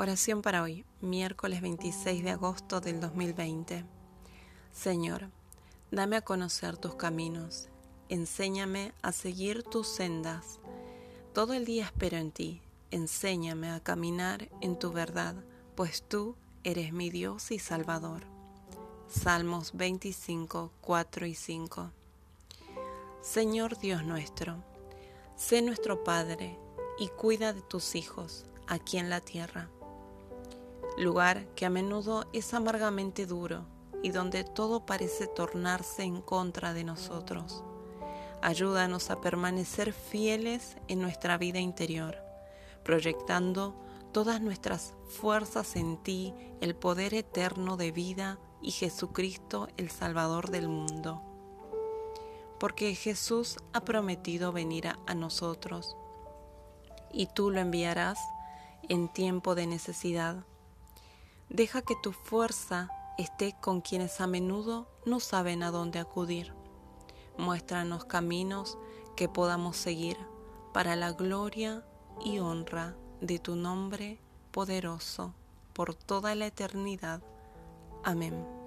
Oración para hoy, miércoles 26 de agosto del 2020. Señor, dame a conocer tus caminos, enséñame a seguir tus sendas. Todo el día espero en ti, enséñame a caminar en tu verdad, pues tú eres mi Dios y Salvador. Salmos 25, 4 y 5. Señor Dios nuestro, sé nuestro Padre y cuida de tus hijos aquí en la tierra lugar que a menudo es amargamente duro y donde todo parece tornarse en contra de nosotros. Ayúdanos a permanecer fieles en nuestra vida interior, proyectando todas nuestras fuerzas en ti, el poder eterno de vida y Jesucristo, el Salvador del mundo. Porque Jesús ha prometido venir a, nosotros y tú lo enviarás en tiempo de necesidad. Deja que tu fuerza esté con quienes a menudo no saben a dónde acudir. Muéstranos caminos que podamos seguir para la gloria y honra de tu nombre poderoso por toda la eternidad. Amén.